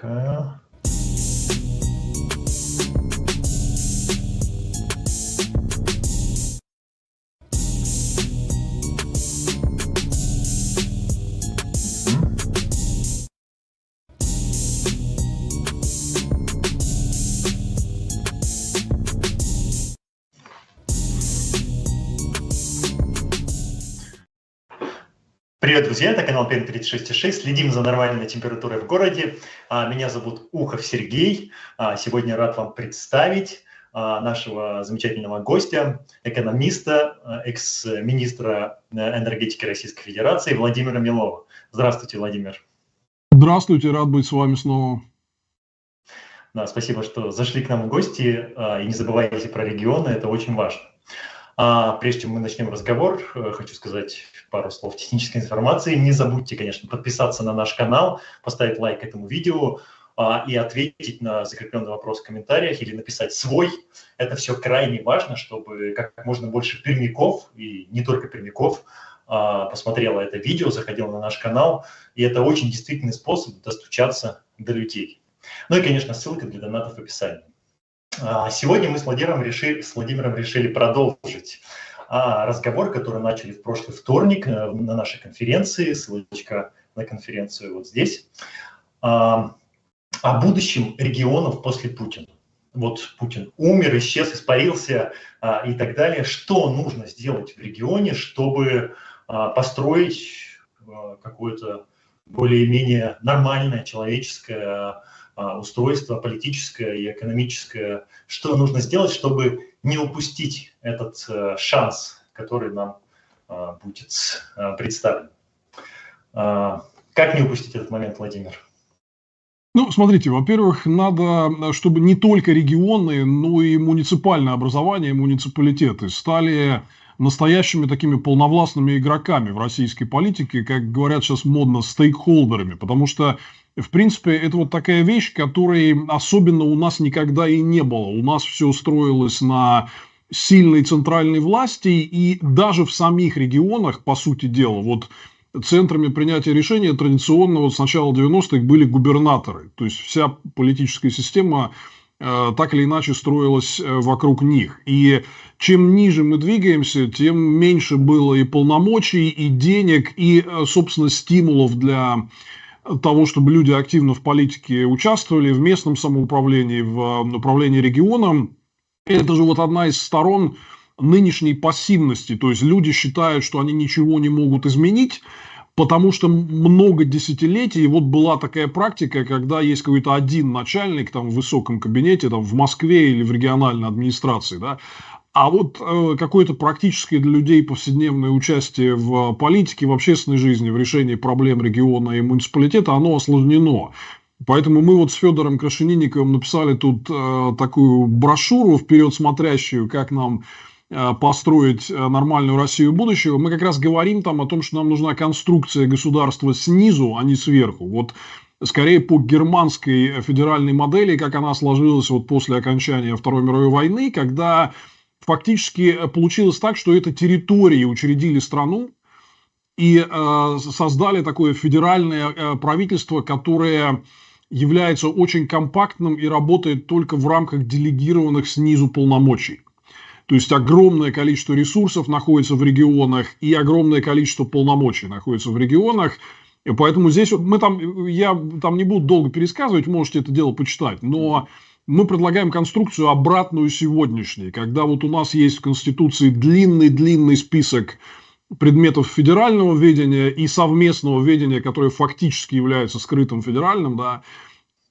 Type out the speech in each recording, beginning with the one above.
Так. Друзья, это канал ПН 36.6. Следим за нормальной температурой в городе. А, меня зовут Ухов Сергей. А, сегодня рад вам представить а, нашего замечательного гостя, экономиста, экс-министра э, энергетики Российской Федерации Владимира Милова. Здравствуйте, Владимир. Здравствуйте, рад быть с вами снова. Да, спасибо, что зашли к нам в гости. И не забывайте про регионы, это очень важно. А прежде чем мы начнем разговор, э, хочу сказать пару слов технической информации. Не забудьте, конечно, подписаться на наш канал, поставить лайк этому видео а, и ответить на закрепленный вопрос в комментариях или написать свой. Это все крайне важно, чтобы как можно больше пермяков, и не только пермяков, а, посмотрело это видео, заходило на наш канал. И это очень действительный способ достучаться до людей. Ну и, конечно, ссылка для донатов в описании. А, сегодня мы с Владимиром решили, с Владимиром решили продолжить а, разговор, который начали в прошлый вторник э, на нашей конференции, ссылочка на конференцию вот здесь, а, о будущем регионов после Путина. Вот Путин умер, исчез, испарился и так далее. Что нужно сделать в регионе, чтобы построить какое-то более-менее нормальное человеческое а, устройство политическое и экономическое, что нужно сделать, чтобы не упустить этот э, шанс, который нам а, будет э, представлен. А, как не упустить этот момент, Владимир? Ну, смотрите, во-первых, надо, чтобы не только регионы, но и муниципальное образование, муниципалитеты стали настоящими такими полновластными игроками в российской политике, как говорят сейчас модно, стейкхолдерами, потому что в принципе, это вот такая вещь, которой особенно у нас никогда и не было. У нас все строилось на сильной центральной власти, и даже в самих регионах, по сути дела, вот центрами принятия решения традиционно вот с начала 90-х были губернаторы. То есть, вся политическая система так или иначе строилась э, вокруг них. И чем ниже мы двигаемся, тем меньше было и полномочий, и денег, и, э, собственно, стимулов для того, чтобы люди активно в политике участвовали, в местном самоуправлении, в э, управлении регионом. Это же вот одна из сторон нынешней пассивности. То есть люди считают, что они ничего не могут изменить, потому что много десятилетий, вот была такая практика, когда есть какой-то один начальник там в высоком кабинете, там в Москве или в региональной администрации, да, а вот э, какое-то практическое для людей повседневное участие в политике, в общественной жизни, в решении проблем региона и муниципалитета, оно осложнено. Поэтому мы вот с Федором Крашенинниковым написали тут э, такую брошюру вперед смотрящую, как нам построить э, нормальную Россию будущего. Мы как раз говорим там о том, что нам нужна конструкция государства снизу, а не сверху. Вот скорее по германской федеральной модели, как она сложилась вот после окончания Второй мировой войны, когда фактически э, получилось так, что это территории учредили страну и э, создали такое федеральное э, правительство, которое является очень компактным и работает только в рамках делегированных снизу полномочий. То есть огромное количество ресурсов находится в регионах и огромное количество полномочий находится в регионах. И поэтому здесь вот мы там, я там не буду долго пересказывать, можете это дело почитать, но мы предлагаем конструкцию обратную сегодняшней, когда вот у нас есть в Конституции длинный-длинный список предметов федерального ведения и совместного ведения, которое фактически является скрытым федеральным, да,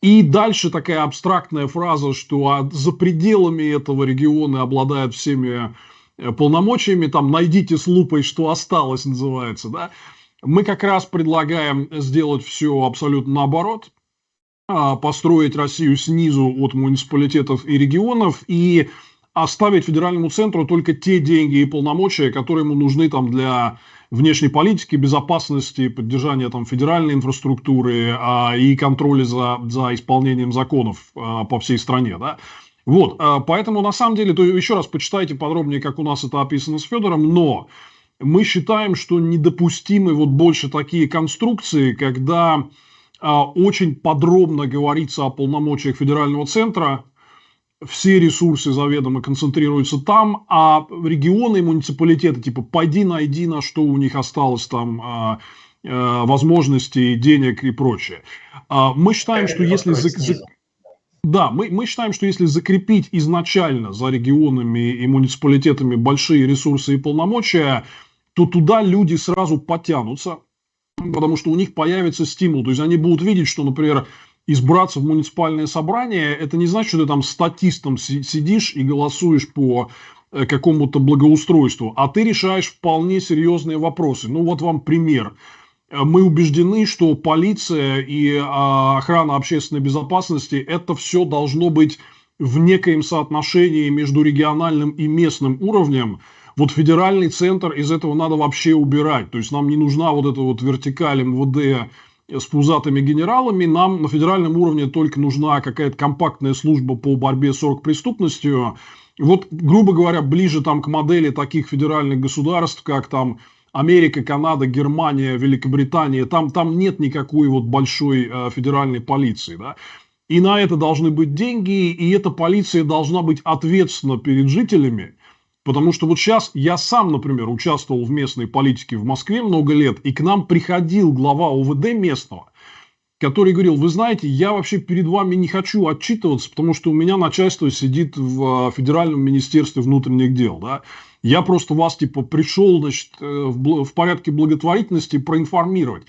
и дальше такая абстрактная фраза, что за пределами этого региона обладают всеми э, полномочиями, там найдите с лупой, что осталось, называется, да. Мы как раз предлагаем сделать все абсолютно наоборот – а, построить Россию снизу от муниципалитетов и регионов и оставить федеральному центру только те деньги и полномочия, которые ему нужны там для внешней политики, безопасности, поддержания там федеральной инфраструктуры а, и контроля за, за исполнением законов а, по всей стране, да. Вот, а, поэтому на самом деле, то еще раз почитайте подробнее, как у нас это описано с Федором, но мы считаем, что недопустимы вот больше такие конструкции, когда очень подробно говорится о полномочиях федерального центра, все ресурсы заведомо концентрируются там, а регионы и муниципалитеты, типа, пойди найди, на что у них осталось там а, а, возможностей, денег и прочее. А, мы считаем, что если... Да, мы, мы считаем, что если закрепить изначально за регионами и муниципалитетами большие ресурсы и полномочия, то туда люди сразу потянутся, потому что у них появится стимул. То есть они будут видеть, что, например, избраться в муниципальное собрание, это не значит, что ты там статистом сидишь и голосуешь по э, какому-то благоустройству, а ты решаешь вполне серьезные вопросы. Ну вот вам пример. Э, мы убеждены, что полиция и а, охрана общественной безопасности это все должно быть в некоем соотношении между региональным и местным уровнем. Вот федеральный центр из этого надо вообще убирать. То есть нам не нужна вот эта вот вертикаль МВД с пузатыми генералами. Нам на федеральном уровне только нужна какая-то компактная служба по борьбе с оргпреступностью. Вот, грубо говоря, ближе там к модели таких федеральных государств, как там Америка, Канада, Германия, Великобритания, там, там нет никакой вот большой э, федеральной полиции, да. И на это должны быть деньги, и эта полиция должна быть ответственна перед жителями, Потому что вот сейчас я сам, например, участвовал в местной политике в Москве много лет, и к нам приходил глава ОВД местного, который говорил, вы знаете, я вообще перед вами не хочу отчитываться, потому что у меня начальство сидит в а, Федеральном министерстве внутренних дел, да, я просто вас, типа, пришел, значит, э, в, в порядке благотворительности проинформировать.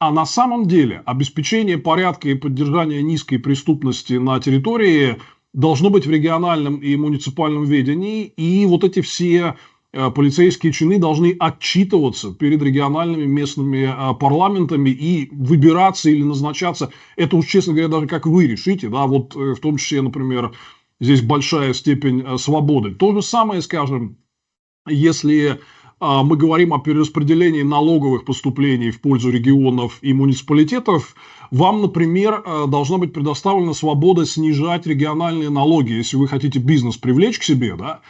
А на самом деле обеспечение порядка и поддержание низкой преступности на территории должно быть в региональном и муниципальном ведении, и вот эти все э, полицейские чины должны отчитываться перед региональными местными э, парламентами и выбираться или назначаться. Это уж, честно говоря, даже как вы решите, да, вот э, в том числе, например, здесь большая степень свободы. То же самое, скажем, если мы говорим о перераспределении налоговых поступлений в пользу регионов и муниципалитетов, вам, например, э, должна быть предоставлена свобода снижать региональные налоги. Если вы хотите бизнес привлечь к себе, да,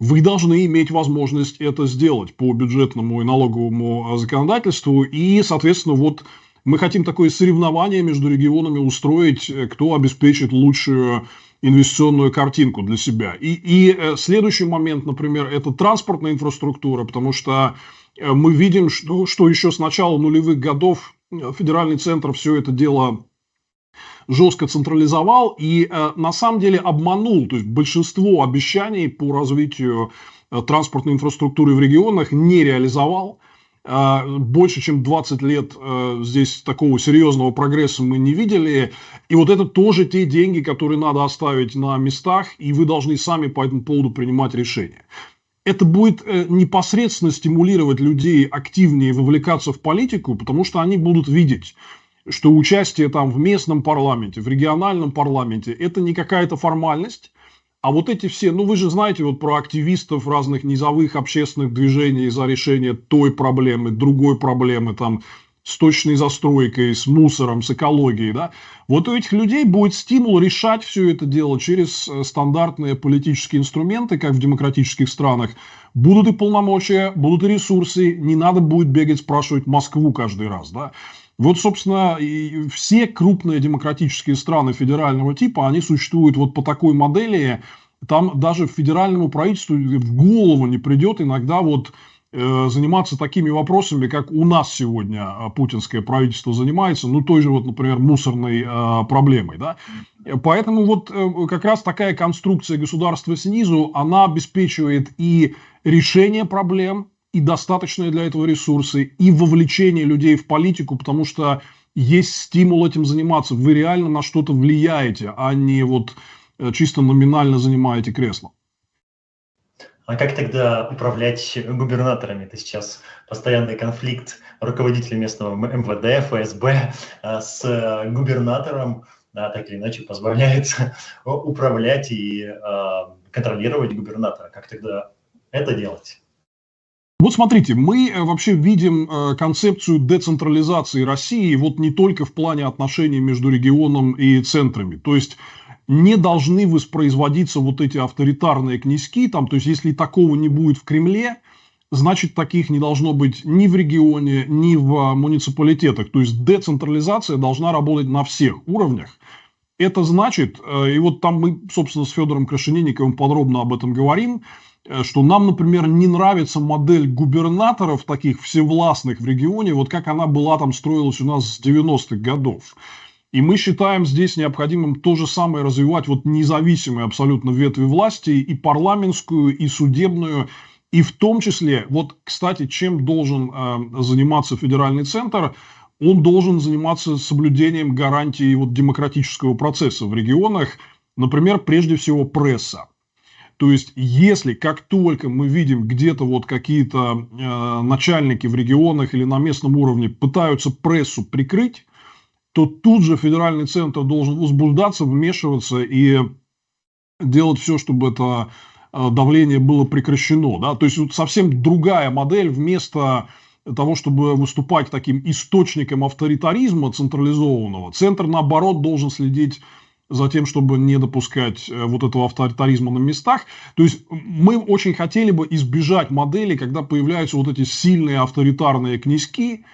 вы должны иметь возможность это сделать по бюджетному и налоговому э, законодательству. И, соответственно, вот мы хотим такое соревнование между регионами устроить, э, кто обеспечит лучшую инвестиционную картинку для себя. И, и следующий момент, например, это транспортная инфраструктура, потому что мы видим, что, что еще с начала нулевых годов федеральный центр все это дело жестко централизовал и э, на самом деле обманул. То есть большинство обещаний по развитию э, транспортной инфраструктуры в регионах не реализовал. Э, больше чем 20 лет э, здесь такого серьезного прогресса мы не видели. И вот это тоже те деньги, которые надо оставить на местах, и вы должны сами по этому поводу принимать решения это будет э, непосредственно стимулировать людей активнее вовлекаться в политику, потому что они будут видеть, что участие там в местном парламенте, в региональном парламенте, это не какая-то формальность, а вот эти все, ну вы же знаете вот про активистов разных низовых общественных движений за решение той проблемы, другой проблемы, там с точной застройкой, с мусором, с экологией, да, вот у этих людей будет стимул решать все это дело через э, стандартные политические инструменты, как в демократических странах. Будут и полномочия, будут и ресурсы, не надо будет бегать, спрашивать Москву каждый раз, да. Вот, собственно, и все крупные демократические страны федерального типа, они существуют вот по такой модели, там даже федеральному правительству в голову не придет иногда вот Э, заниматься такими вопросами, как у нас сегодня а, путинское правительство занимается, ну, той же, вот, например, мусорной э, проблемой, да. Поэтому вот э, как раз такая конструкция государства снизу, она обеспечивает и решение проблем, и достаточные для этого ресурсы, и вовлечение людей в политику, потому что есть стимул этим заниматься. Вы реально на что-то влияете, а не вот э, чисто номинально занимаете кресло. А как тогда управлять губернаторами? Это сейчас постоянный конфликт руководителя местного МВД, ФСБ а, с э, губернатором, да, так или иначе позволяет управлять и контролировать губернатора. Как тогда это делать? Вот смотрите, мы э, вообще видим э, концепцию децентрализации России вот не только в плане отношений между регионом и центрами. То есть не должны воспроизводиться вот эти авторитарные князьки, там, то есть если такого не будет в Кремле, значит, таких не должно быть ни в регионе, ни в муниципалитетах. То есть децентрализация должна работать на всех уровнях. Это значит, э, и вот там мы, собственно, с Федором Крашенинниковым подробно об этом говорим, что нам, например, не нравится модель губернаторов таких всевластных в регионе, вот как она была там строилась у нас с 90-х годов. И мы считаем здесь необходимым то же самое развивать вот независимые абсолютно ветви власти, и парламентскую, и судебную, и в том числе, вот, кстати, чем должен э, заниматься федеральный центр – он должен заниматься соблюдением гарантий вот демократического процесса в регионах, например, прежде всего пресса. То есть, если как только мы видим где-то вот какие-то э, начальники в регионах или на местном уровне пытаются прессу прикрыть, то тут же федеральный центр должен возбуждаться, вмешиваться и делать все, чтобы это э, давление было прекращено. Да? То есть, вот совсем другая модель вместо того, чтобы выступать таким источником авторитаризма централизованного, центр, наоборот, должен следить за тем, чтобы не допускать э, вот этого авторитаризма на местах. То есть мы очень хотели бы избежать модели, когда появляются вот эти сильные авторитарные князьки,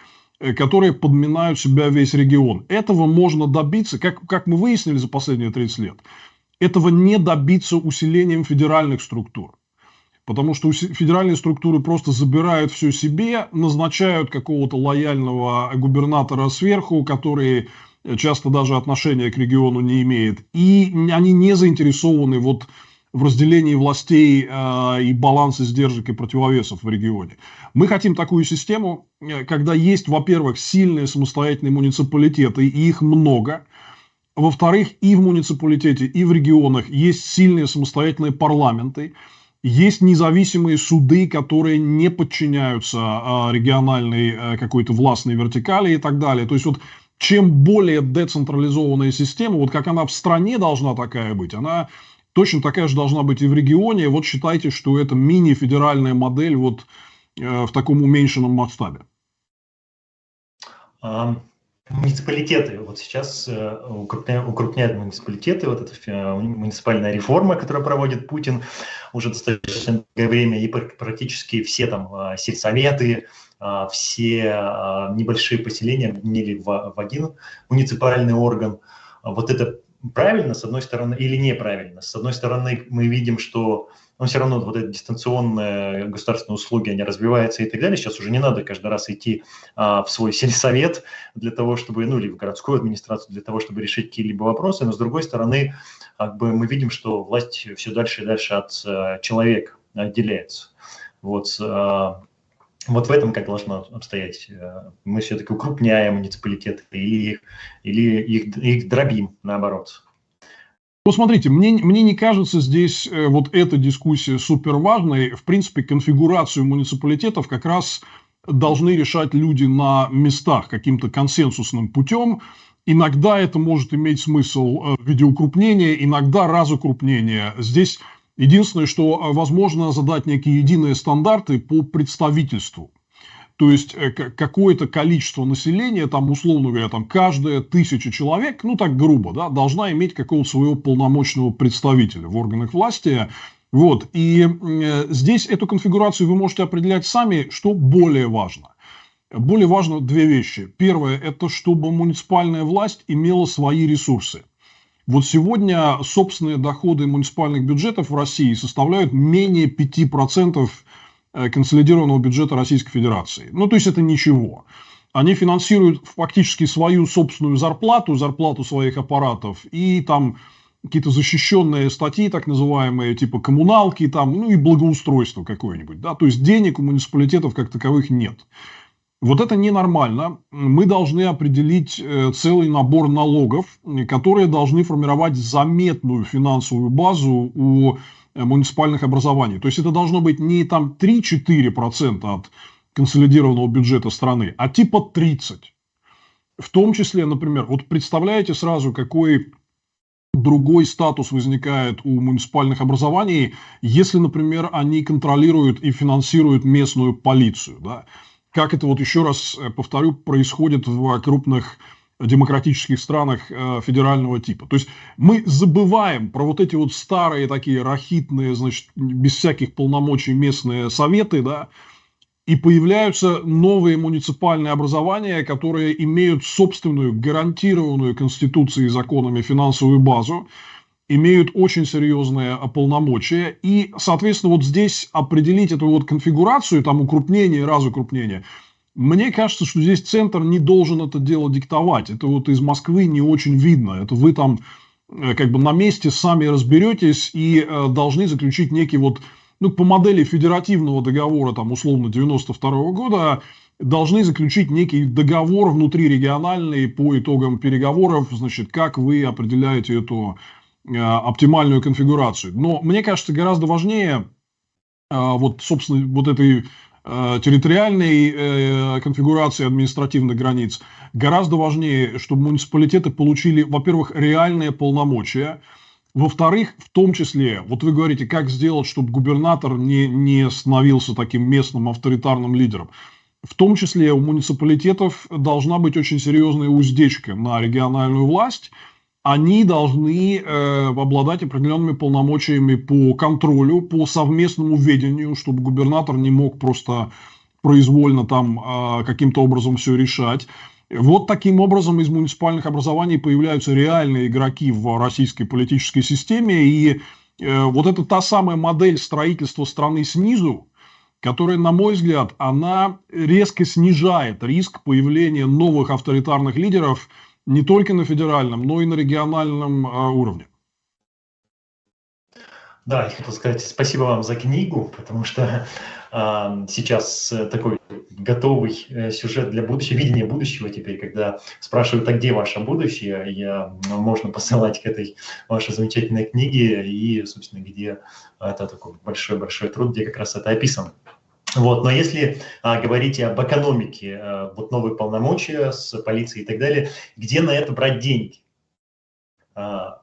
э, которые подминают себя весь регион. Этого можно добиться, как, как мы выяснили за последние 30 лет, этого не добиться усилением федеральных структур. Потому что федеральные структуры просто забирают все себе, назначают какого-то лояльного губернатора сверху, который часто даже отношения к региону не имеет. И они не заинтересованы вот в разделении властей э, и балансе сдержек и противовесов в регионе. Мы хотим такую систему, э, когда есть, во-первых, сильные самостоятельные муниципалитеты, и их много. Во-вторых, и в муниципалитете, и в регионах есть сильные самостоятельные парламенты. Есть независимые суды, которые не подчиняются а, региональной а, какой-то властной вертикали и так далее. То есть вот чем более децентрализованная система, вот как она в стране должна такая быть, она точно такая же должна быть и в регионе. Вот считайте, что это мини-федеральная модель вот э, в таком уменьшенном масштабе. Муниципалитеты. Вот сейчас э, укрупняют, укрупняют муниципалитеты. Вот эта муниципальная реформа, которую проводит Путин уже достаточно долгое время, и практически все там а, сельсоветы, а, все а, небольшие поселения объединили в один муниципальный орган. Вот это правильно, с одной стороны, или неправильно? С одной стороны, мы видим, что но все равно вот эти дистанционные государственные услуги, они развиваются и так далее. Сейчас уже не надо каждый раз идти а, в свой сельсовет для того, чтобы, ну или в городскую администрацию для того, чтобы решить какие-либо вопросы. Но с другой стороны, как бы мы видим, что власть все дальше и дальше от а, человека отделяется. Вот, а, вот в этом как должно обстоять. Мы все-таки укрупняем муниципалитеты или их, или их, их дробим, наоборот. Ну, смотрите, мне, мне не кажется здесь э, вот эта дискуссия супер важной. В принципе, конфигурацию муниципалитетов как раз должны решать люди на местах каким-то консенсусным путем. Иногда это может иметь смысл э, в виде укрупнения, иногда разукрупнения. Здесь единственное, что э, возможно задать некие единые стандарты по представительству. То есть э, какое-то количество населения, там, условно говоря, там, каждая тысяча человек, ну так грубо, да, должна иметь какого-то своего полномочного представителя в органах власти. Вот. И э, здесь эту конфигурацию вы можете определять сами, что более важно. Более важно две вещи. Первое – это чтобы муниципальная власть имела свои ресурсы. Вот сегодня собственные доходы муниципальных бюджетов в России составляют менее 5% Э, консолидированного бюджета Российской Федерации. Ну, то есть это ничего. Они финансируют фактически свою собственную зарплату, зарплату своих аппаратов и там какие-то защищенные статьи, так называемые, типа коммуналки, там, ну и благоустройство какое-нибудь. Да? То есть денег у муниципалитетов как таковых нет. Вот это ненормально. Мы должны определить э, целый набор налогов, которые должны формировать заметную финансовую базу у Э, муниципальных образований. То есть это должно быть не там 3-4% от консолидированного бюджета страны, а типа 30%. В том числе, например, вот представляете сразу, какой другой статус возникает у муниципальных образований, если, например, они контролируют и финансируют местную полицию. Да? Как это, вот еще раз э, повторю, происходит в крупных демократических странах э, федерального типа. То есть мы забываем про вот эти вот старые такие рахитные, значит, без всяких полномочий местные советы, да, и появляются новые муниципальные образования, которые имеют собственную гарантированную Конституцией и законами финансовую базу, имеют очень серьезные полномочия. И, соответственно, вот здесь определить эту вот конфигурацию, там укрупнение, разукрупнение, мне кажется, что здесь центр не должен это дело диктовать. Это вот из Москвы не очень видно. Это вы там э, как бы на месте сами разберетесь и э, должны заключить некий вот ну, по модели федеративного договора, там, условно, 92 -го года, должны заключить некий договор внутрирегиональный по итогам переговоров, значит, как вы определяете эту оптимальную конфигурацию. Но мне кажется, гораздо важнее э, вот, собственно, вот этой э, территориальной э, конфигурации административных границ, гораздо важнее, чтобы муниципалитеты получили, во-первых, реальные полномочия, во-вторых, в том числе, вот вы говорите, как сделать, чтобы губернатор не, не становился таким местным авторитарным лидером. В том числе у муниципалитетов должна быть очень серьезная уздечка на региональную власть. Они должны э, обладать определенными полномочиями по контролю, по совместному ведению, чтобы губернатор не мог просто произвольно там э, каким-то образом все решать. Вот таким образом из муниципальных образований появляются реальные игроки в российской политической системе. И э, вот это та самая модель строительства страны снизу, которая, на мой взгляд, она резко снижает риск появления новых авторитарных лидеров не только на федеральном, но и на региональном э, уровне. Да, я хотел сказать спасибо вам за книгу, потому что э, сейчас такой готовый э, сюжет для будущего, видение будущего теперь, когда спрашивают, а где ваше будущее, я, ну, можно посылать к этой вашей замечательной книге, и, собственно, где это такой большой-большой труд, где как раз это описано. Вот, но если а, говорить об экономике, а, вот новые полномочия с полицией и так далее, где на это брать деньги? А,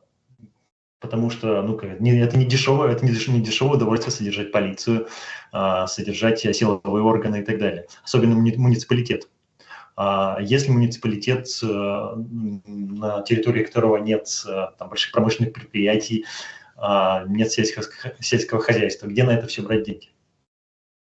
потому что ну, это не дешевое, это не дешевое удовольствие содержать полицию, а, содержать силовые органы и так далее, особенно муниципалитет. А если муниципалитет, э, на территории которого нет э, там, больших промышленных предприятий, а, нет сельского, сельского хозяйства, где на это все брать деньги?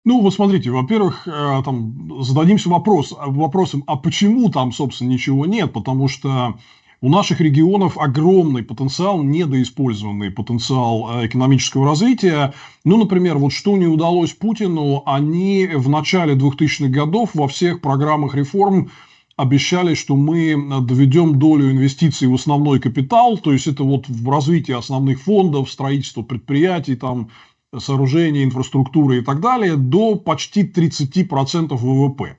Ну, вот смотрите, во-первых, э, там зададимся вопрос, вопросом, а почему там, собственно, ничего нет? Потому что у наших регионов огромный потенциал, недоиспользованный потенциал э, экономического развития. Ну, например, вот что не удалось Путину, они в начале 2000-х годов во всех программах реформ обещали, что мы доведем долю инвестиций в основной капитал, то есть это вот в развитии основных фондов, строительство предприятий, там, сооружения, инфраструктуры и так далее, до почти 30% ВВП.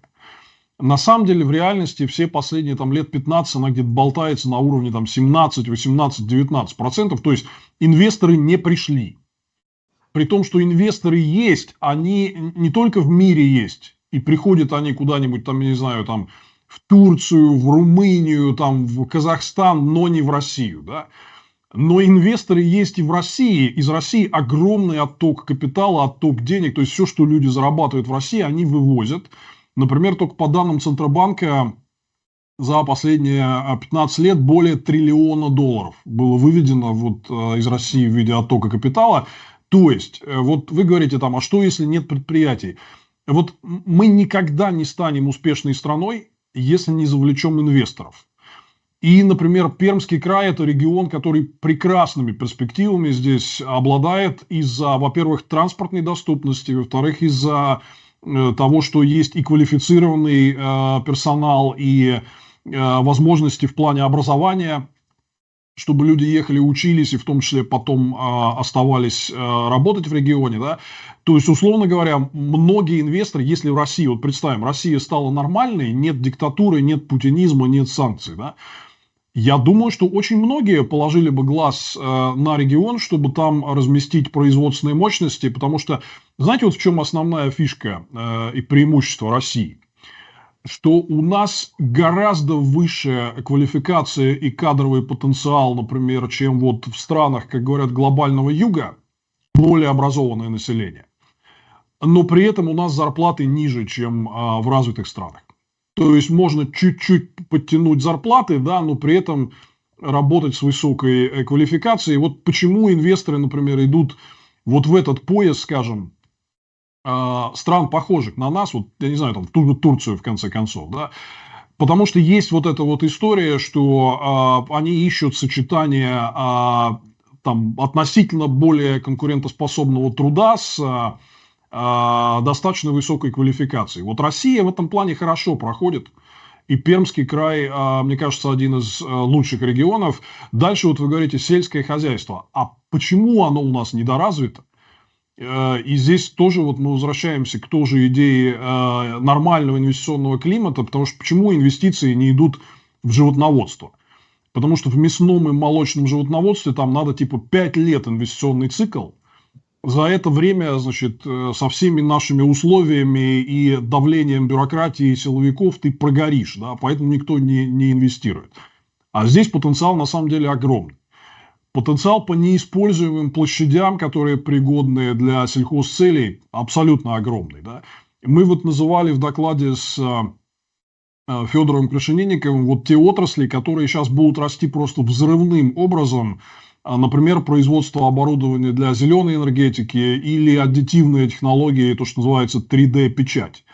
На самом деле, в реальности все последние там, лет 15 она где-то болтается на уровне там, 17, 18, 19 процентов. То есть инвесторы не пришли. При том, что инвесторы есть, они не только в мире есть, и приходят они куда-нибудь там, я не знаю, там в Турцию, в Румынию, там в Казахстан, но не в Россию, да. Но инвесторы есть и в России. Из России огромный отток капитала, отток денег. То есть все, что люди зарабатывают в России, они вывозят. Например, только по данным Центробанка за последние 15 лет более триллиона долларов было выведено вот э, из России в виде оттока капитала. То есть, э, вот вы говорите там, а что если нет предприятий? Вот мы никогда не станем успешной страной, если не завлечем инвесторов. И, например, Пермский край – это регион, который прекрасными перспективами здесь обладает из-за, во-первых, транспортной доступности, во-вторых, из-за Э, того, что есть и квалифицированный э, персонал, и э, возможности в плане образования, чтобы люди ехали, учились и в том числе потом оставались работать в регионе, да, то есть, условно говоря, многие инвесторы, если в России, вот представим, Россия стала нормальной, нет диктатуры, нет путинизма, нет санкций, да, я думаю, что очень многие положили бы глаз э, на регион, чтобы там разместить производственные мощности, потому что, знаете, вот в чем основная фишка э, и преимущество России? Что у нас гораздо выше квалификация и кадровый потенциал, например, чем вот в странах, как говорят, глобального юга, более образованное население. Но при этом у нас зарплаты ниже, чем э, в развитых странах. То есть можно чуть-чуть подтянуть зарплаты, да, но при этом работать с высокой э, квалификацией. Вот почему инвесторы, например, идут вот в этот пояс, скажем, э, стран, похожих на нас, вот, я не знаю, там, ту же Турцию, в конце концов, да, потому что есть вот эта вот история, что э, они ищут сочетание э, там, относительно более конкурентоспособного труда с э, достаточно высокой квалификацией. Вот Россия в этом плане хорошо проходит. И Пермский край, мне кажется, один из лучших регионов. Дальше вот вы говорите сельское хозяйство. А почему оно у нас недоразвито? Э, и здесь тоже вот мы возвращаемся к той же идее э, нормального инвестиционного климата, потому что почему инвестиции не идут в животноводство? Потому что в мясном и молочном животноводстве там надо типа 5 лет инвестиционный цикл. За это время, значит, э, со всеми нашими условиями и давлением бюрократии и силовиков ты прогоришь, да, поэтому никто не, не инвестирует. А здесь потенциал на самом деле огромный. Потенциал по неиспользуемым площадям, которые пригодны для сельхозцелей, абсолютно огромный. Да? Мы вот называли в докладе с э, Федором Крашенинниковым вот те отрасли, которые сейчас будут расти просто взрывным образом, например, производство оборудования для зеленой энергетики или аддитивные технологии, то, что называется 3D-печать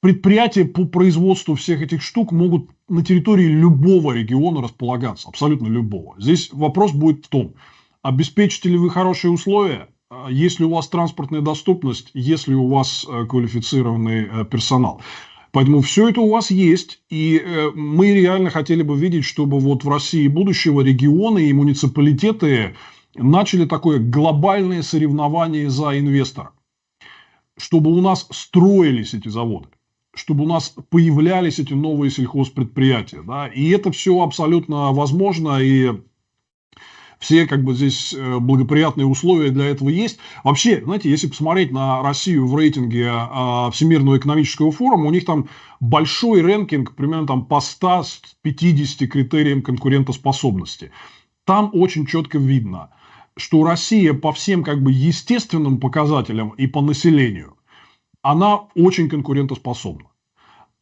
предприятия по производству всех этих штук могут на территории любого региона располагаться, абсолютно любого. Здесь вопрос будет в том, обеспечите ли вы хорошие условия, а, есть ли у вас транспортная доступность, есть ли у вас э, квалифицированный э, персонал. Поэтому все это у вас есть, и э, мы реально хотели бы видеть, чтобы вот в России будущего регионы и муниципалитеты начали такое глобальное соревнование за инвестора, чтобы у нас строились эти заводы чтобы у нас появлялись эти новые сельхозпредприятия. Да? И это все абсолютно возможно, и все как бы здесь э, благоприятные условия для этого есть. Вообще, знаете, если посмотреть на Россию в рейтинге а, Всемирного экономического форума, у них там большой рэнкинг, примерно там по 150 критериям конкурентоспособности. Там очень четко видно, что Россия по всем как бы естественным показателям и по населению она очень конкурентоспособна.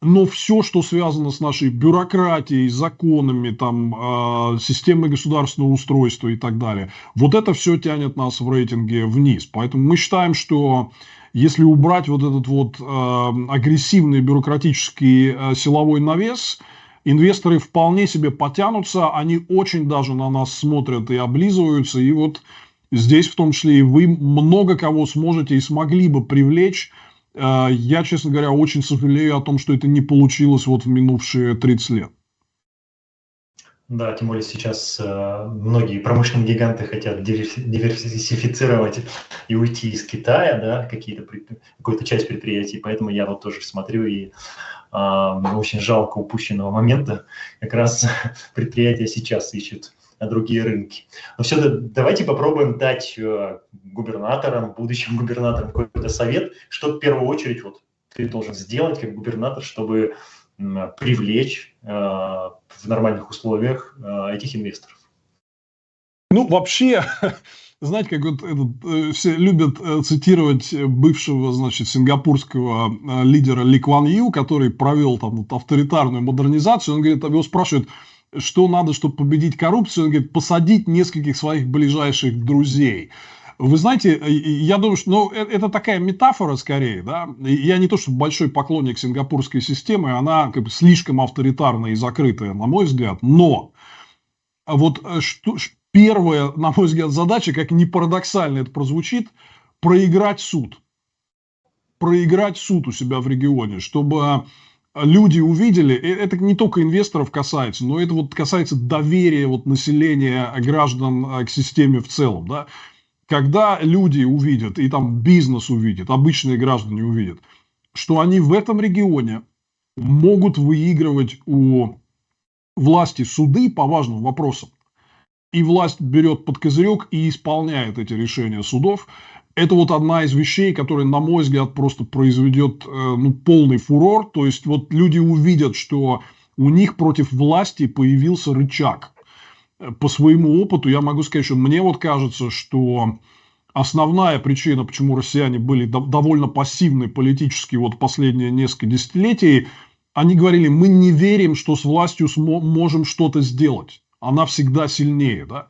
Но все, что связано с нашей бюрократией, законами, там, э, системой государственного устройства и так далее, вот это все тянет нас в рейтинге вниз. Поэтому мы считаем, что если убрать вот этот вот э, агрессивный бюрократический э, силовой навес, инвесторы вполне себе потянутся, они очень даже на нас смотрят и облизываются, и вот здесь в том числе и вы много кого сможете и смогли бы привлечь я, честно говоря, очень сожалею о том, что это не получилось вот в минувшие 30 лет. Да, тем более сейчас э, многие промышленные гиганты хотят диверсифицировать и уйти из Китая, да, какие-то какую-то часть предприятий, поэтому я вот тоже смотрю и э, очень жалко упущенного момента. Как раз предприятия сейчас ищут на другие рынки. Но все, давайте попробуем дать э, губернаторам, будущим губернаторам какой-то совет, что в первую очередь вот ты должен сделать как губернатор, чтобы привлечь э, в нормальных условиях э, этих инвесторов. Ну, вообще, знаете, как вот этот, все любят цитировать бывшего, значит, сингапурского лидера Ли Кван Ю, который провел там вот авторитарную модернизацию. Он говорит, его спрашивают, что надо, чтобы победить коррупцию, он говорит, посадить нескольких своих ближайших друзей. Вы знаете, я думаю, что ну, э, это такая метафора скорее, да. Я не то, что большой поклонник сингапурской системы, она как бы слишком авторитарная и закрытая, на мой взгляд. Но вот э, что, первая, на мой взгляд, задача, как ни парадоксально это прозвучит, проиграть суд. Проиграть суд у себя в регионе, чтобы люди увидели, это не только инвесторов касается, но это вот касается доверия вот населения, граждан а, к системе в целом, да. Когда люди увидят, и там бизнес увидит, обычные граждане увидят, что они в этом регионе могут выигрывать у власти суды по важным вопросам, и власть берет под козырек и исполняет эти решения судов, это вот одна из вещей, которая, на мой взгляд, просто произведет э, ну, полный фурор. То есть вот люди увидят, что у них против власти появился рычаг. По своему опыту я могу сказать, что мне вот кажется, что основная причина, почему россияне были довольно пассивны политически вот последние несколько десятилетий, они говорили, мы не верим, что с властью можем что-то сделать. Она всегда сильнее. Да?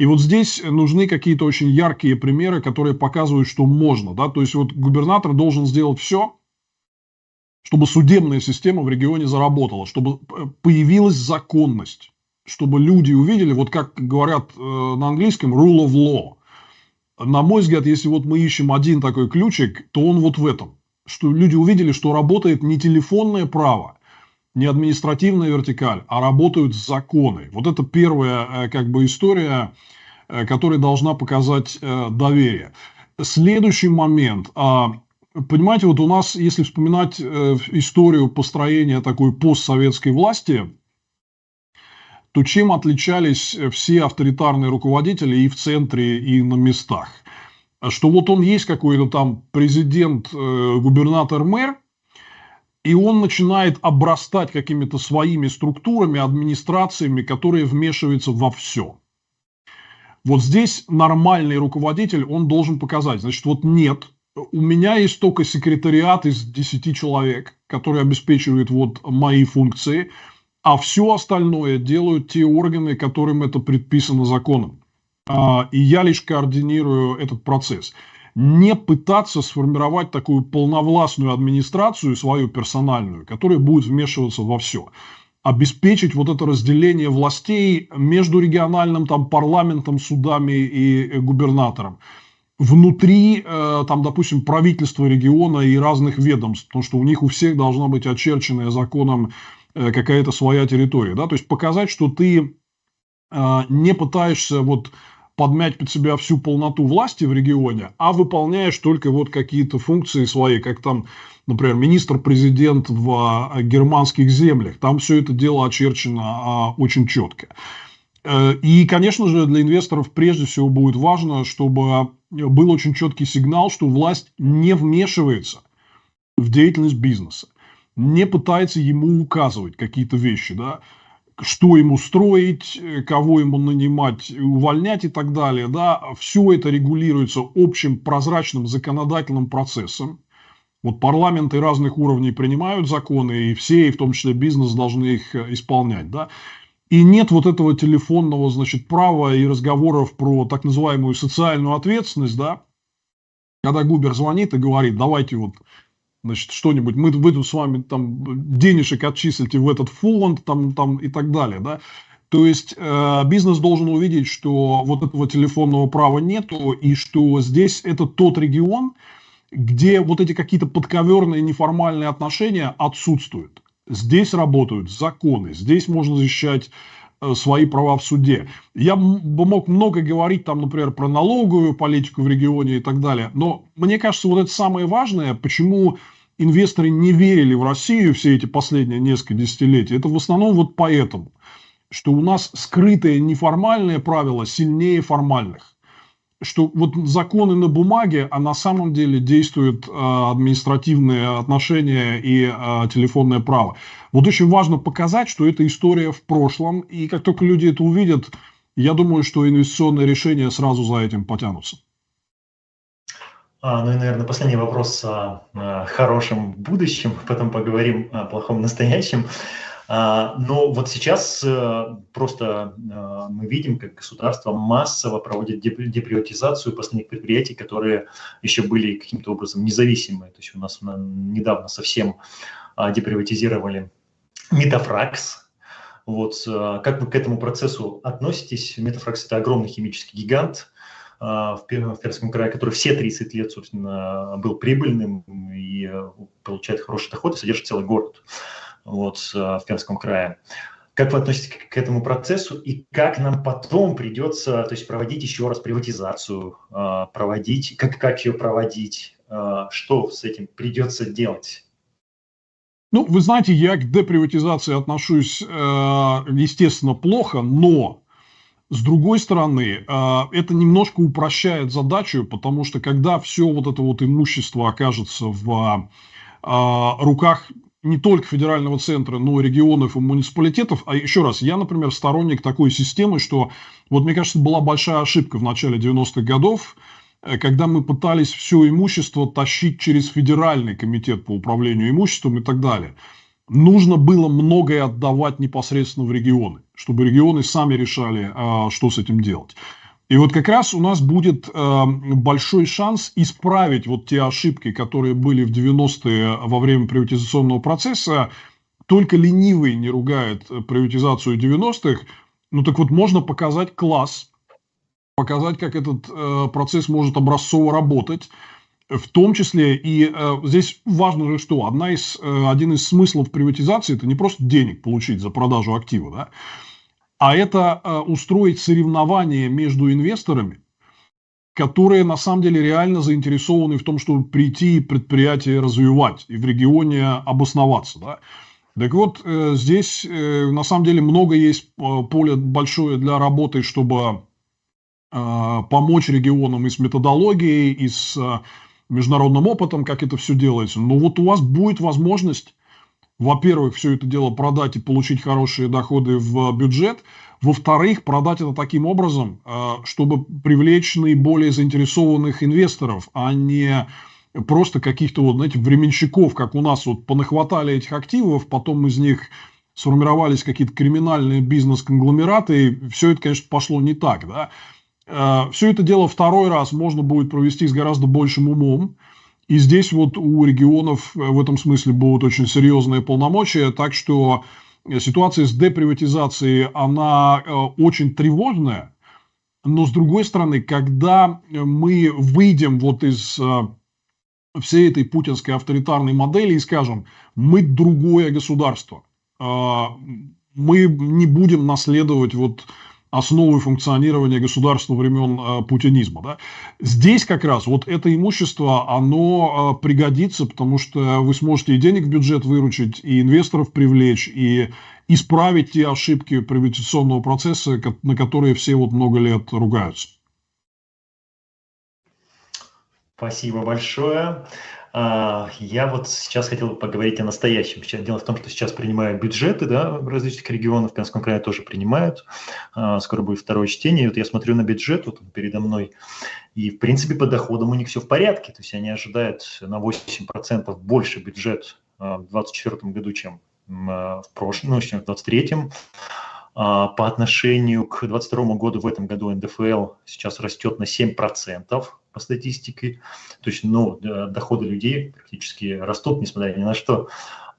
И вот здесь нужны какие-то очень яркие примеры, которые показывают, что можно. Да? То есть вот губернатор должен сделать все, чтобы судебная система в регионе заработала, чтобы появилась законность, чтобы люди увидели, вот как говорят э, на английском, rule of law. На мой взгляд, если вот мы ищем один такой ключик, то он вот в этом. Что люди увидели, что работает не телефонное право, не административная вертикаль, а работают законы. Вот это первая э, как бы история, э, которая должна показать доверие. Следующий момент. А, понимаете, вот у нас, если вспоминать историю построения такой постсоветской власти, то чем отличались э, все авторитарные руководители и в центре, и на местах? Что вот он есть какой-то там президент, э, губернатор, мэр, и он начинает обрастать какими-то своими структурами, администрациями, которые вмешиваются во все. Вот здесь нормальный руководитель, он должен показать, значит, вот нет, у меня есть только секретариат из 10 человек, который обеспечивает вот мои функции – а все остальное делают те органы, которым это предписано законом. А, и я лишь координирую этот процесс. Не пытаться сформировать такую полновластную администрацию, свою персональную, которая будет вмешиваться во все. Обеспечить вот это разделение властей между региональным там, парламентом, судами и губернатором внутри, э, там, допустим, правительства региона и разных ведомств, потому что у них у всех должна быть очерченная законом Э, какая-то своя территория, да, то есть показать, что ты э, не пытаешься вот подмять под себя всю полноту власти в регионе, а выполняешь только вот какие-то функции свои, как там, например, министр-президент в э, германских землях. Там все это дело очерчено а, очень четко. И, конечно же, для инвесторов прежде всего будет важно, чтобы был очень четкий сигнал, что власть не вмешивается в деятельность бизнеса не пытается ему указывать какие-то вещи, да, что ему строить, кого ему нанимать, увольнять и так далее, да, все это регулируется общим прозрачным законодательным процессом. Вот парламенты разных уровней принимают законы, и все, и в том числе бизнес, должны их э, исполнять, да. И нет вот этого телефонного, значит, права и разговоров про так называемую социальную ответственность, да, когда Губер звонит и говорит, давайте вот значит, что-нибудь, мы, тут с вами там денежек отчислите в этот фонд там, там и так далее, да. То есть э, бизнес должен увидеть, что вот этого телефонного права нету, и что здесь это тот регион, где вот эти какие-то подковерные неформальные отношения отсутствуют. Здесь работают законы, здесь можно защищать свои права в суде. Я бы мог много говорить, там, например, про налоговую политику в регионе и так далее, но мне кажется, вот это самое важное, почему инвесторы не верили в Россию все эти последние несколько десятилетий, это в основном вот поэтому, что у нас скрытые неформальные правила сильнее формальных. Что вот законы на бумаге, а на самом деле действуют э, административные отношения и э, телефонное право. Вот очень важно показать, что это история в прошлом, и как только люди это увидят, я думаю, что инвестиционные решения сразу за этим потянутся. А, ну и, наверное, последний вопрос о, о хорошем будущем, потом поговорим о плохом настоящем. А, но вот сейчас а, просто а, мы видим, как государство массово проводит деприватизацию последних предприятий, которые еще были каким-то образом независимые. То есть у нас недавно совсем а, деприватизировали Метафракс. Вот, а, как вы к этому процессу относитесь? Метафракс – это огромный химический гигант, а, в Пермском крае, который все 30 лет, собственно, был прибыльным и э, получает хороший доход и содержит целый город вот, а, в Пермском крае. Как вы относитесь к, этому процессу и как нам потом придется то есть, проводить еще раз приватизацию, а, проводить, как, как ее проводить, что с этим придется делать? Ну, вы знаете, я к деприватизации отношусь, э, естественно, плохо, но с другой стороны, это немножко упрощает задачу, потому что когда все вот это вот имущество окажется в руках не только федерального центра, но и регионов и муниципалитетов. А еще раз, я, например, сторонник такой системы, что вот мне кажется, была большая ошибка в начале 90-х годов, э, когда мы пытались все имущество тащить через федеральный комитет по управлению имуществом и так далее нужно было многое отдавать непосредственно в регионы, чтобы регионы сами решали, а, что с этим делать. И вот как раз у нас будет э, большой шанс исправить вот те ошибки, которые были в 90-е во время приватизационного процесса. Только ленивый не ругает приватизацию 90-х. Ну так вот, можно показать класс, показать, как этот э, процесс может образцово работать. В том числе, и э, здесь важно же что, одна из, э, один из смыслов приватизации – это не просто денег получить за продажу актива, да, а это э, устроить соревнование между инвесторами, которые на самом деле реально заинтересованы в том, чтобы прийти и предприятие развивать и в регионе обосноваться. Да? Так вот, э, здесь э, на самом деле много есть поле большое для работы, чтобы помочь регионам и с методологией, и с международным опытом, как это все делается. Но вот у вас будет возможность во-первых, все это дело продать и получить хорошие доходы в бюджет. Во-вторых, продать это таким образом, э, чтобы привлечь наиболее заинтересованных инвесторов, а не просто каких-то вот, знаете, временщиков, как у нас вот понахватали этих активов, потом из них сформировались какие-то криминальные бизнес-конгломераты, и все это, конечно, пошло не так, да. Э, все это дело второй раз можно будет провести с гораздо большим умом, и здесь вот у регионов э, в этом смысле будут очень серьезные полномочия, так что э, ситуация с деприватизацией, она э, очень тревожная, но с другой стороны, когда мы выйдем вот из всей этой путинской авторитарной модели и скажем, мы другое государство, мы не будем наследовать вот основы функционирования государства времен э, путинизма. Да? Здесь как раз вот это имущество, оно э, пригодится, потому что вы сможете и денег в бюджет выручить, и инвесторов привлечь, и исправить те ошибки приватизационного процесса, на которые все вот много лет ругаются. Спасибо большое. А, я вот сейчас хотел поговорить о настоящем. Дело в том, что сейчас принимают бюджеты да, различных регионах, в Пермском крае тоже принимают. А, скоро будет второе чтение. И вот я смотрю на бюджет вот передо мной, и в принципе по доходам у них все в порядке. То есть они ожидают на 8% больше бюджет а, в 2024 году, чем в прошлом, ну, чем в 2023. По отношению к 2022 году в этом году НДФЛ сейчас растет на 7% по статистике. То есть, ну, доходы людей практически растут, несмотря ни на что.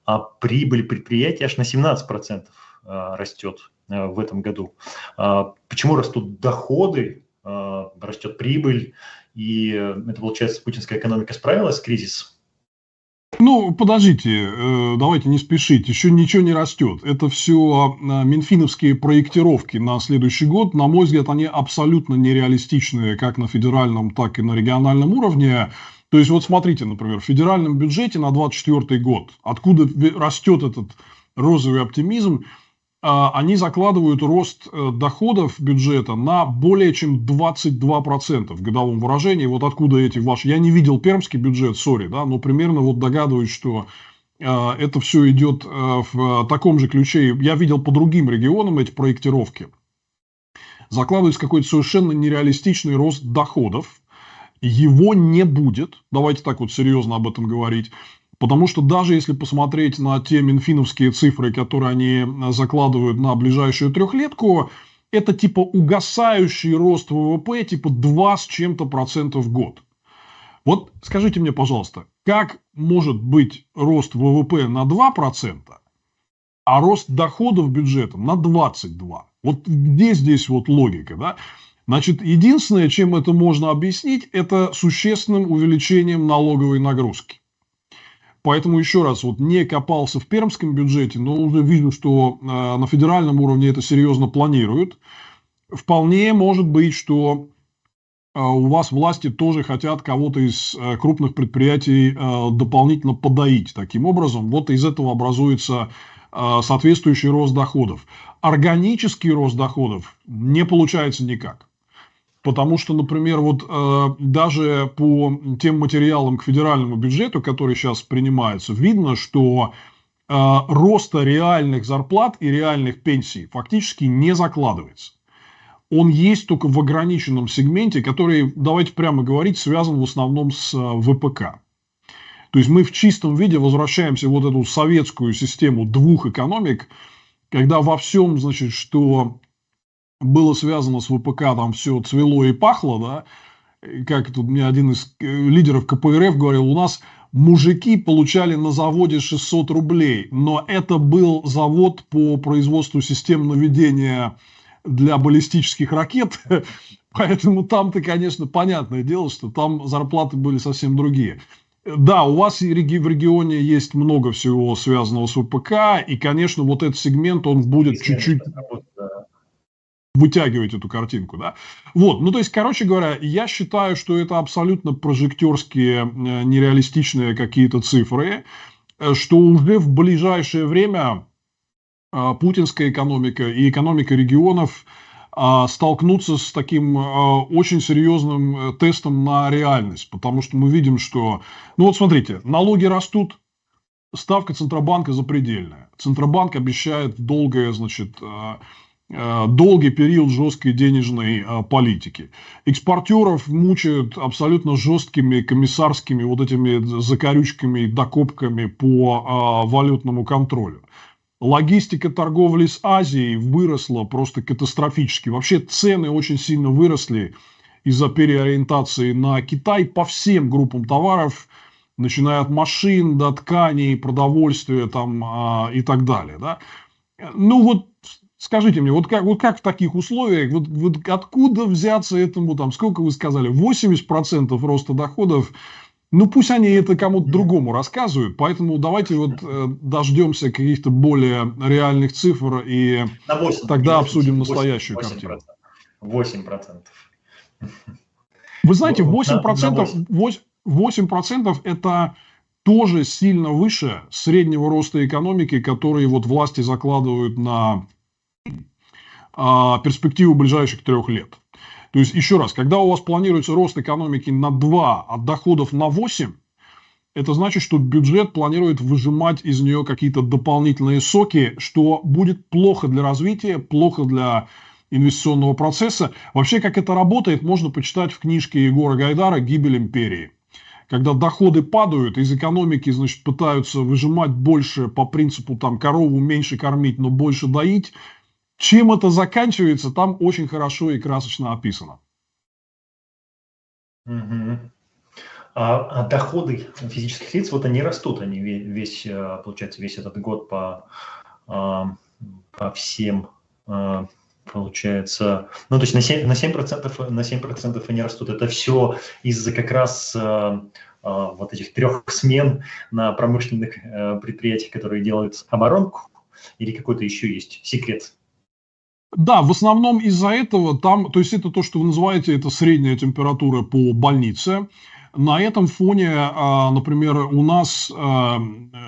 А прибыль предприятия аж на 17% а, растет а, в этом году. А, почему растут доходы, растет прибыль, и э, это, получается, путинская экономика справилась с кризисом? Ну, подождите, э, давайте не спешить, еще ничего не растет. Это все а, минфиновские проектировки на следующий год. На мой взгляд, они абсолютно нереалистичные как на федеральном, так и на региональном уровне. То есть, вот смотрите, например, в федеральном бюджете на 2024 год, откуда растет этот розовый оптимизм, они закладывают рост э, доходов бюджета на более чем 22% в годовом выражении. Вот откуда эти ваши... Я не видел пермский бюджет, сори, да, но примерно вот догадываюсь, что э, это все идет э, в таком же ключе. Я видел по другим регионам эти проектировки. Закладывается какой-то совершенно нереалистичный рост доходов. Его не будет. Давайте так вот серьезно об этом говорить. Потому что даже если посмотреть на те минфиновские цифры, которые они э, закладывают на ближайшую трехлетку, это типа угасающий рост ВВП, типа 2 с чем-то процентов в год. Вот скажите мне, пожалуйста, как может быть рост ВВП на 2%, а рост доходов бюджета на 22%? Вот где здесь вот логика, да? Значит, единственное, чем это можно объяснить, это существенным увеличением налоговой нагрузки. Поэтому еще раз, вот не копался в пермском бюджете, но уже вижу, что э, на федеральном уровне это серьезно планируют. Вполне может быть, что э, у вас власти тоже хотят кого-то из э, крупных предприятий дополнительно подоить. Таким образом, вот из этого образуется соответствующий рост доходов. Органический рост доходов не получается никак. Потому что, например, вот э, даже по тем материалам к федеральному бюджету, которые сейчас принимаются, видно, что э, роста реальных зарплат и реальных пенсий фактически не закладывается. Он есть только в ограниченном сегменте, который, давайте прямо говорить, связан в основном с э, ВПК. То есть мы в чистом виде возвращаемся в вот эту советскую систему двух экономик, когда во всем, значит, что было связано с ВПК, там все цвело и пахло, да, как тут мне один из э, лидеров КПРФ говорил, у нас мужики получали на заводе 600 рублей, но это был завод по производству систем наведения для баллистических ракет, поэтому там-то, конечно, понятное дело, что там зарплаты были совсем другие. Да, у вас в регионе есть много всего связанного с ВПК, и, конечно, вот этот сегмент, он будет чуть-чуть вытягивать эту картинку, да. Вот, ну то есть, короче говоря, я считаю, что это абсолютно прожектерские, э, нереалистичные какие-то цифры, э, что уже в ближайшее время э, путинская экономика и экономика регионов столкнутся с таким очень серьезным тестом на реальность, потому что мы видим, что, ну вот смотрите, налоги растут, ставка Центробанка запредельная. Центробанк обещает долгое, значит, долгий период жесткой денежной э, политики. Экспортеров мучают абсолютно жесткими комиссарскими вот этими закорючками, докопками по э, валютному контролю. Логистика торговли с Азией выросла просто катастрофически. Вообще цены очень сильно выросли из-за переориентации на Китай по всем группам товаров, начиная от машин до тканей, продовольствия там, и так далее. Да? Ну вот Скажите мне, вот как, вот как в таких условиях, вот, вот откуда взяться этому, там, сколько вы сказали, 80% роста доходов, ну пусть они это кому-то другому рассказывают, поэтому давайте вот э, дождемся каких-то более реальных цифр и 8, тогда обсудим 8, настоящую 8%, картину. 8%. Вы знаете, 8%, 8, 8% это тоже сильно выше среднего роста экономики, которые вот власти закладывают на перспективу ближайших трех лет. То есть, еще раз, когда у вас планируется рост экономики на 2, а доходов на 8, это значит, что бюджет планирует выжимать из нее какие-то дополнительные соки, что будет плохо для развития, плохо для инвестиционного процесса. Вообще, как это работает, можно почитать в книжке Егора Гайдара «Гибель империи». Когда доходы падают, из экономики значит, пытаются выжимать больше по принципу там, корову меньше кормить, но больше доить – чем это заканчивается, там очень хорошо и красочно описано. Угу. А, а доходы физических лиц, вот они растут, они весь, э, получается, весь этот год по, а, по всем, а, получается, ну, то есть на 7, на 7%, на 7% они растут. Это все из-за как раз вот этих трех смен на промышленных э, предприятиях, которые делают оборонку, или какой-то еще есть секрет да, в основном из-за этого там, то есть это то, что вы называете, это средняя температура по больнице. На этом фоне, а, например, у нас а,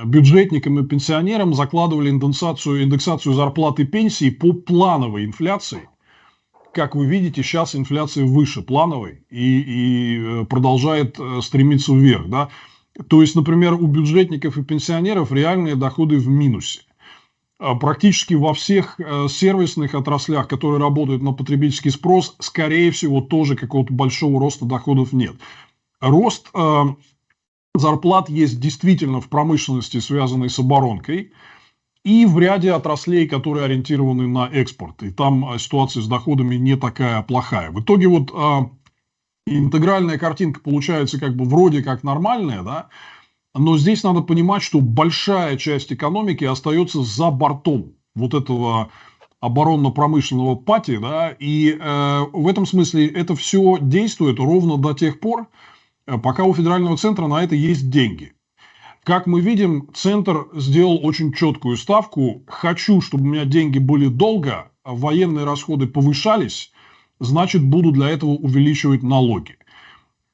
бюджетникам и пенсионерам закладывали индексацию, индексацию зарплаты и пенсий по плановой инфляции. Как вы видите, сейчас инфляция выше плановой и, и э, продолжает э, стремиться вверх. Да? То есть, например, у бюджетников и пенсионеров реальные доходы в минусе. А, практически во всех э, сервисных отраслях, которые работают на потребительский спрос, скорее всего, тоже какого-то большого роста доходов нет. Рост э, зарплат есть действительно в промышленности, связанной с оборонкой, и в ряде отраслей, которые ориентированы на экспорт. И там э, ситуация с доходами не такая плохая. В итоге вот интегральная картинка получается как бы вроде как нормальная, да, но здесь надо понимать, что большая часть экономики остается за бортом вот этого оборонно-промышленного пати, да, и э, в этом смысле это все действует ровно до тех пор, э, пока у федерального центра на это есть деньги. Как мы видим, центр сделал очень четкую ставку. Хочу, чтобы у меня деньги были долго, военные расходы повышались, значит, буду для этого увеличивать налоги.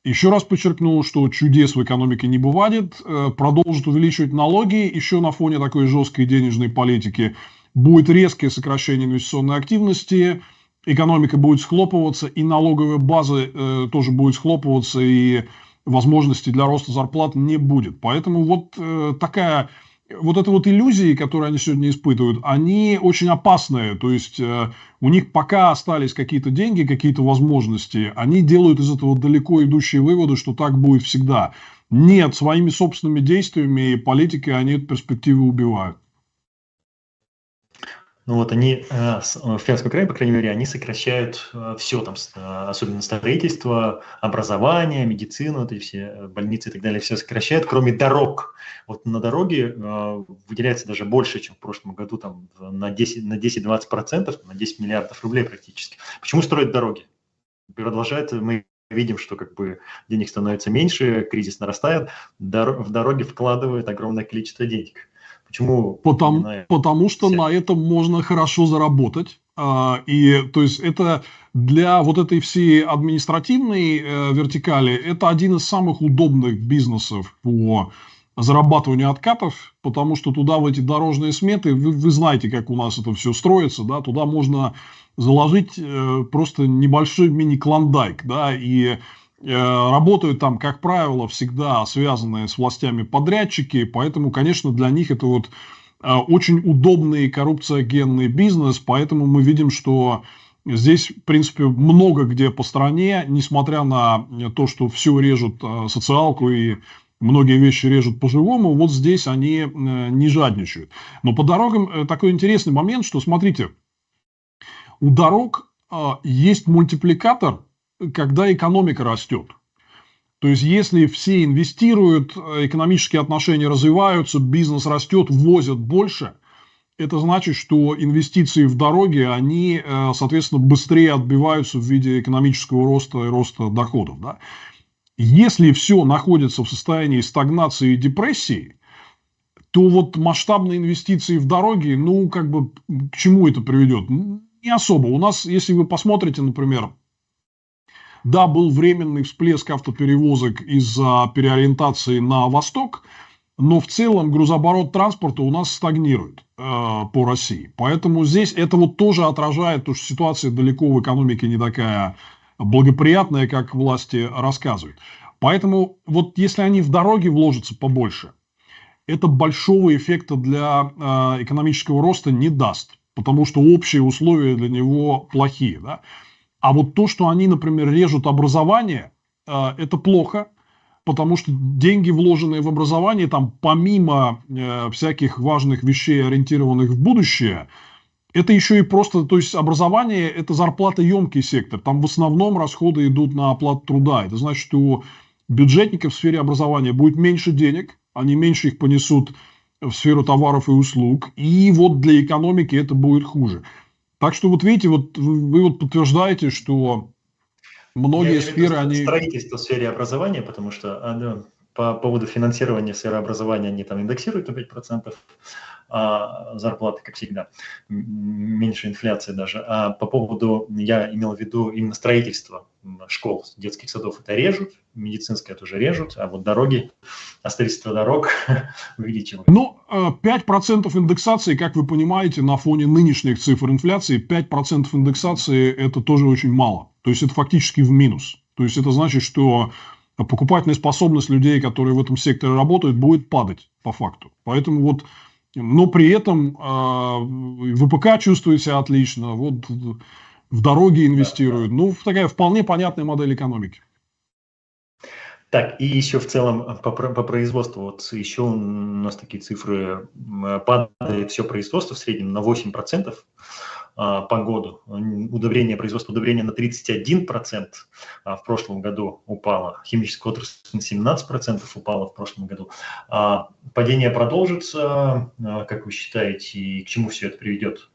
Еще раз подчеркну, что чудес в экономике не бывает. Э, продолжит увеличивать налоги еще на фоне такой жесткой денежной политики. Будет резкое сокращение инвестиционной активности, экономика будет схлопываться, и налоговая база э, тоже будет схлопываться, и возможности для роста зарплат не будет. Поэтому вот э, такая вот это вот иллюзии, которые они сегодня испытывают, они очень опасные. То есть э, у них пока остались какие-то деньги, какие-то возможности, они делают из этого далеко идущие выводы, что так будет всегда. Нет, своими собственными действиями и политикой они эту перспективу убивают. Ну вот они, э, в Пермском крае, по крайней мере, они сокращают все там, особенно строительство, образование, медицину, вот эти все больницы и так далее, все сокращают, кроме дорог. Вот на дороге выделяется даже больше, чем в прошлом году, там на 10-20%, на 10-20%, на 10 миллиардов рублей практически. Почему строят дороги? Продолжает, мы видим, что как бы денег становится меньше, кризис нарастает, в дороги вкладывают огромное количество денег. Почему? Потому, потому что на этом можно хорошо заработать. А, и то есть это для вот этой всей административной э, вертикали это один из самых удобных бизнесов по зарабатыванию откатов, потому что туда в эти дорожные сметы, вы, вы знаете, как у нас это все строится, да, туда можно заложить э, просто небольшой мини-клондайк, да, и работают там, как правило, всегда связанные с властями подрядчики, поэтому, конечно, для них это вот э, очень удобный коррупциогенный бизнес, поэтому мы видим, что здесь, в принципе, много где по стране, несмотря на то, что все режут э, социалку и многие вещи режут по-живому, вот здесь они э, не жадничают. Но по дорогам э, такой интересный момент, что, смотрите, у дорог есть мультипликатор, когда экономика растет. То есть, если все инвестируют, экономические отношения развиваются, бизнес растет, возят больше, это значит, что инвестиции в дороги, они, э, соответственно, быстрее отбиваются в виде экономического роста и роста доходов. Да? Если все находится в состоянии стагнации и депрессии, то вот масштабные инвестиции в дороги, ну, как бы, к чему это приведет? Не особо. У нас, если вы посмотрите, например, да, был временный всплеск автоперевозок из-за переориентации на восток, но в целом грузооборот транспорта у нас стагнирует э, по России. Поэтому здесь это вот тоже отражает то, что ситуация далеко в экономике не такая благоприятная, как власти рассказывают. Поэтому вот если они в дороге вложатся побольше, это большого эффекта для э, экономического роста не даст потому что общие условия для него плохие. Да? А вот то, что они, например, режут образование, э, это плохо, потому что деньги, вложенные в образование, там помимо э, всяких важных вещей, ориентированных в будущее, это еще и просто, то есть образование – это зарплатоемкий сектор. Там в основном расходы идут на оплату труда. Это значит, что у бюджетников в сфере образования будет меньше денег, они меньше их понесут в сферу товаров и услуг, и вот для экономики это будет хуже. Так что вот видите, вот вы вот подтверждаете, что многие Я сферы, они... Строительство в сфере образования, потому что а, да, по поводу финансирования сферы образования они там индексируют на 5%, а зарплаты, как всегда, меньше инфляции даже. А по поводу, я имел в виду именно строительство школ, детских садов это режут, медицинское тоже режут, а вот дороги, а строительство дорог увеличивают. Ну, 5% э, индексации, как вы понимаете, на фоне нынешних цифр инфляции, 5% индексации это тоже очень мало. То есть это фактически в минус. То есть это значит, что покупательная способность людей, которые в этом секторе работают, будет падать по факту. Поэтому вот но при этом э, ВПК чувствует себя отлично, вот в дороги инвестируют. Ну, такая вполне понятная модель экономики. Так, и еще в целом по, по производству, вот еще у нас такие цифры, падает все производство в среднем на 8%. А, по году. Удобрение, производство удобрения на 31% а, в прошлом году упало. Химическая отрасль на 17% упала в прошлом году. А, падение продолжится, как вы считаете, и к чему все это приведет?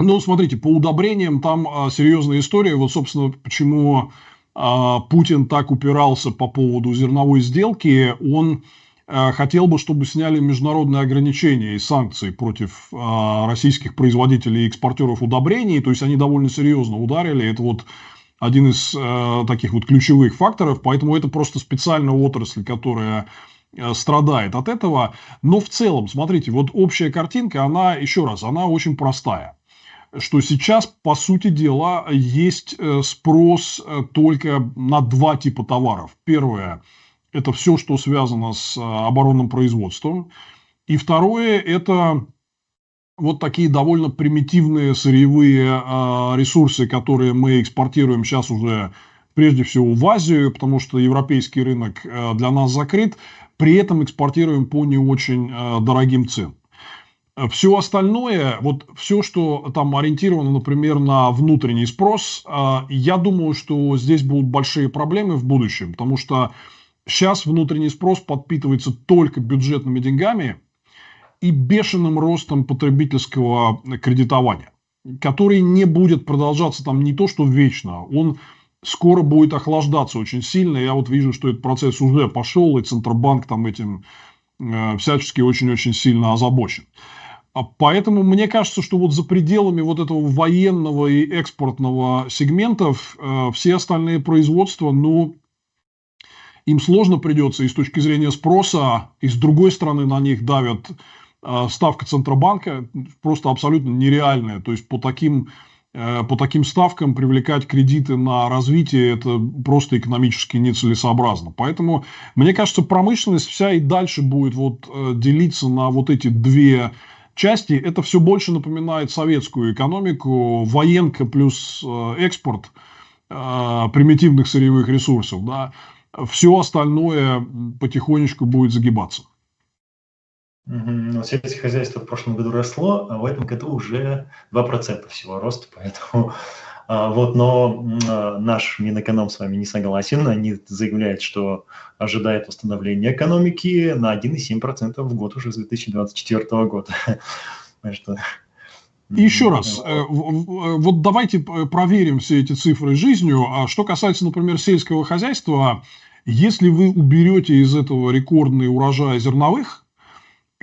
Ну, смотрите, по удобрениям там серьезная история. Вот, собственно, почему Путин так упирался по поводу зерновой сделки. Он хотел бы, чтобы сняли международные ограничения и санкции против э, российских производителей и экспортеров удобрений. То есть они довольно серьезно ударили. Это вот один из э, таких вот ключевых факторов. Поэтому это просто специальная отрасль, которая страдает от этого. Но в целом, смотрите, вот общая картинка, она, еще раз, она очень простая что сейчас, по сути дела, есть спрос только на два типа товаров. Первое это все, что связано с э, оборонным производством. И второе – это вот такие довольно примитивные сырьевые э, ресурсы, которые мы экспортируем сейчас уже прежде всего в Азию, потому что европейский рынок э, для нас закрыт, при этом экспортируем по не очень дорогим ценам. Все остальное, вот все, что там ориентировано, например, на внутренний спрос, я думаю, что здесь будут большие проблемы в будущем, потому что сейчас внутренний спрос подпитывается только бюджетными деньгами и бешеным ростом потребительского кредитования, который не будет продолжаться там не то, что вечно, он скоро будет охлаждаться очень сильно. Я вот вижу, что этот процесс уже пошел, и Центробанк там этим э, всячески очень-очень сильно озабочен. А поэтому мне кажется, что вот за пределами вот этого военного и экспортного сегментов э, все остальные производства, ну, им сложно придется и с точки зрения спроса, и с другой стороны на них давят э, ставка Центробанка, просто абсолютно нереальная. То есть по таким Э, по таким ставкам привлекать кредиты на развитие это просто экономически нецелесообразно. Поэтому, мне кажется, промышленность вся и дальше будет вот э, делиться на вот эти две части. Это все больше напоминает советскую экономику, военка плюс э, экспорт примитивных сырьевых ресурсов. Да. Все остальное потихонечку будет загибаться. Угу. сельское хозяйство в прошлом году росло, а в этом году уже 2% всего роста, поэтому а, вот, но а, наш Минэконом с вами не согласен. Они заявляют, что ожидает восстановления экономики на 1,7% в год уже с 2024 года. еще раз, э, вот давайте проверим все эти цифры жизнью. А что касается, например, сельского хозяйства, если вы уберете из этого рекордный урожай зерновых,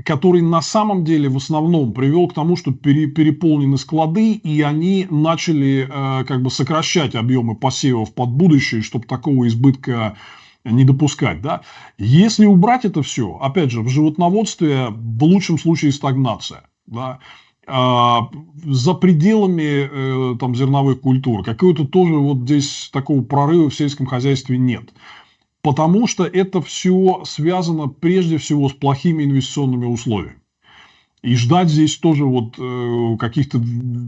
который на самом деле в основном привел к тому, что пере, переполнены склады, и они начали э, как бы сокращать объемы посевов под будущее, чтобы такого избытка не допускать. Да? Если убрать это все, опять же, в животноводстве в лучшем случае стагнация. Да? А, за пределами э, там, зерновых культур какого-то тоже вот здесь такого прорыва в сельском хозяйстве нет потому что это все связано прежде всего с плохими инвестиционными условиями. И ждать здесь тоже вот э, каких-то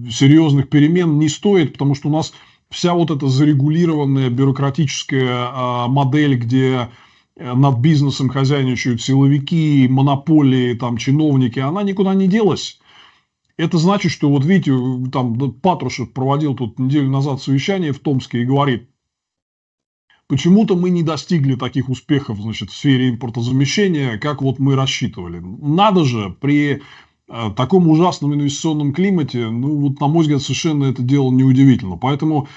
серьезных перемен не стоит, потому что у нас вся вот эта зарегулированная бюрократическая э, модель, где э, над бизнесом хозяйничают силовики, монополии, там, чиновники, она никуда не делась. Это значит, что вот видите, там Патрушев проводил тут неделю назад совещание в Томске и говорит, Почему-то мы не достигли таких успехов значит, в сфере импортозамещения, как вот мы рассчитывали. Надо же, при э, таком ужасном инвестиционном климате, ну вот на мой взгляд, совершенно это дело неудивительно. Поэтому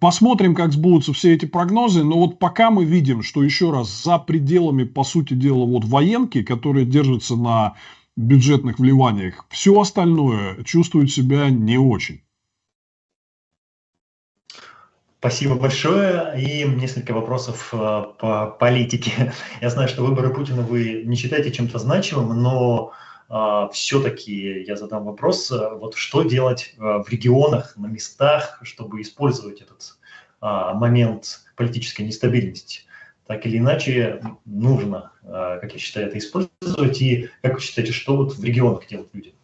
посмотрим, как сбудутся все эти прогнозы. Но вот пока мы видим, что еще раз за пределами, по сути дела, вот военки, которые держатся на бюджетных вливаниях, все остальное чувствует себя не очень. Спасибо большое. И несколько вопросов э, по политике. Я знаю, что выборы Путина вы не считаете чем-то значимым, но э, все-таки я задам вопрос, э, вот что делать в регионах, на местах, чтобы использовать этот момент политической нестабильности? Так или иначе, нужно, как я считаю, это использовать. И как вы считаете, что вот в регионах делать люди?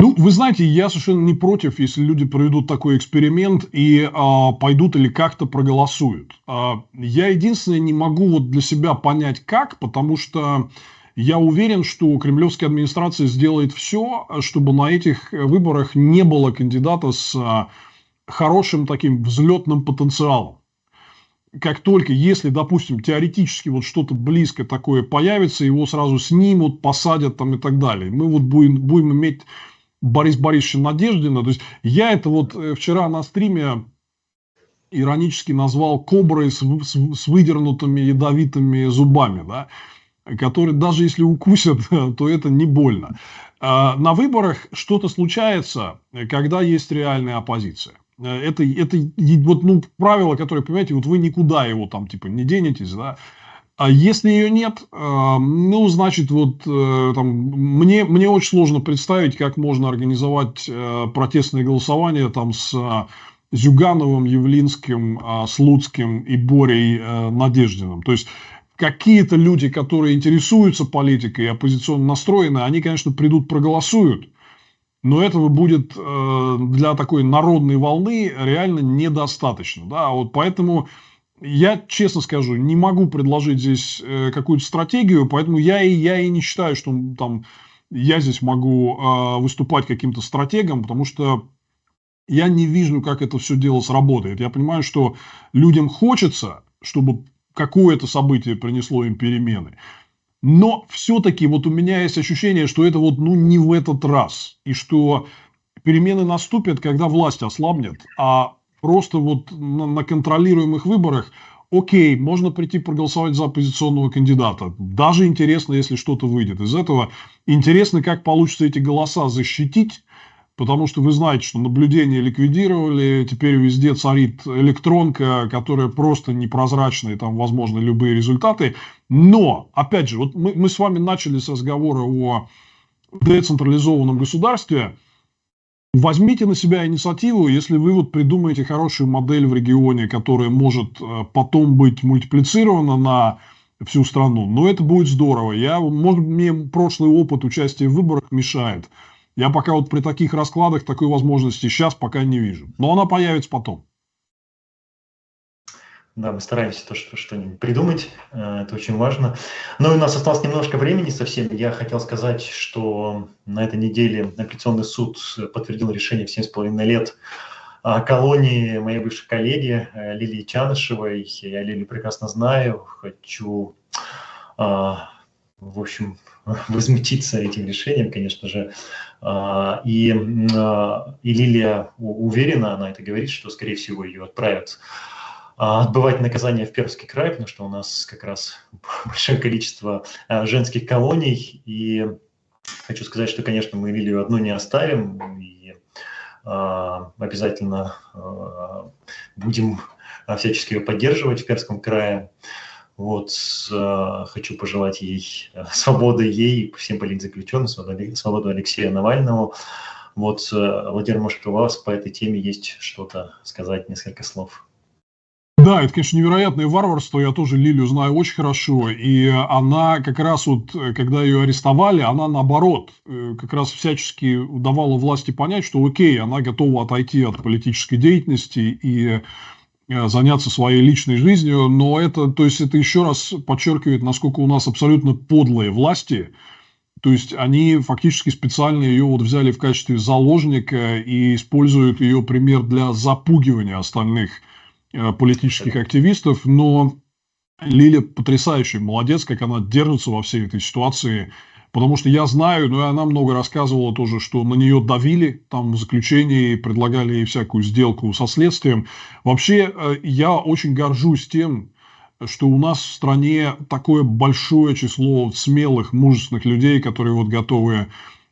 Ну, вы знаете, я совершенно не против, если люди проведут такой эксперимент и а, пойдут или как-то проголосуют. А, я единственное не могу вот для себя понять как, потому что я уверен, что кремлевская администрация сделает все, чтобы на этих выборах не было кандидата с а, хорошим таким взлетным потенциалом. Как только, если, допустим, теоретически вот что-то близко такое появится, его сразу снимут, посадят там и так далее. Мы вот будем, будем иметь Борис Борисовича Надеждина. То есть я это вот э, вчера на стриме иронически назвал коброй с, с, с выдернутыми ядовитыми зубами, да, которые даже если укусят, то это не больно. А на выборах что-то случается, когда есть реальная оппозиция. Э, это, это вот, ну, правило, которое, понимаете, вот вы никуда его там типа не денетесь, да, а если ее нет, э, ну, значит, вот э, там, мне, мне очень сложно представить, как можно организовать э, протестное голосование там с Зюгановым, Явлинским, Слуцким и Борей Надеждиным. То есть, какие-то люди, которые интересуются политикой и оппозиционно настроены, они, конечно, придут, проголосуют, но этого будет для такой народной волны реально недостаточно. Да? Вот поэтому я, честно скажу, не могу предложить здесь э, какую-то стратегию, поэтому я и, я и не считаю, что там я здесь могу э, выступать каким-то стратегом, потому что я не вижу, как это все дело сработает. Я понимаю, что людям хочется, чтобы какое-то событие принесло им перемены. Но все-таки вот у меня есть ощущение, что это вот ну не в этот раз. И что перемены наступят, когда власть ослабнет, а просто вот на, на контролируемых выборах окей, можно прийти проголосовать за оппозиционного кандидата. Даже интересно, если что-то выйдет из этого. Интересно, как получится эти голоса защитить, потому что вы знаете, что наблюдение ликвидировали, теперь везде царит электронка, которая просто непрозрачная, там возможны любые результаты. Но, опять же, вот мы, мы с вами начали с разговора о децентрализованном государстве – Возьмите на себя инициативу, если вы вот придумаете хорошую модель в регионе, которая может э, потом быть мультиплицирована на всю страну. Но это будет здорово. Я, может, мне прошлый опыт участия в выборах мешает. Я пока вот при таких раскладах такой возможности сейчас пока не вижу. Но она появится потом. Да, мы стараемся то, что что-нибудь придумать, э, это очень важно. Но у нас осталось немножко времени совсем. Я хотел сказать, что на этой неделе апелляционный суд подтвердил решение в 7,5 лет колонии моей бывшей коллеги э, Лилии Чанышевой. Я Лилию прекрасно знаю, хочу, а, в общем, возмутиться этим решением, конечно же. А, и, а, и Лилия уверена, она это говорит, что, скорее всего, ее отправят а, отбывать наказание в Пермский край, потому что у нас как раз большое количество женских колоний. И хочу сказать, что, конечно, мы Лилию одну не оставим. И обязательно будем всячески ее поддерживать в Пермском крае. Вот, хочу пожелать ей свободы ей, всем политзаключенным, свободу Алексея Навального. Вот, Владимир, может, у вас по этой теме есть что-то сказать, несколько слов? Да, это, конечно, невероятное варварство. Я тоже Лилию знаю очень хорошо. И она как раз вот, когда ее арестовали, она наоборот э, как раз всячески давала власти понять, что окей, она готова отойти от политической деятельности и э, заняться своей личной жизнью. Но это, то есть, это еще раз подчеркивает, насколько у нас абсолютно подлые власти. То есть они фактически специально ее вот взяли в качестве заложника и используют ее пример для запугивания остальных Э, политических активистов, но Лиля потрясающая, молодец, как она держится во всей этой ситуации, потому что я знаю, ну и она много рассказывала тоже, что на нее давили там в заключении, предлагали ей всякую сделку со следствием. Вообще, э, я очень горжусь тем, что у нас в стране такое большое число смелых, мужественных людей, которые вот готовы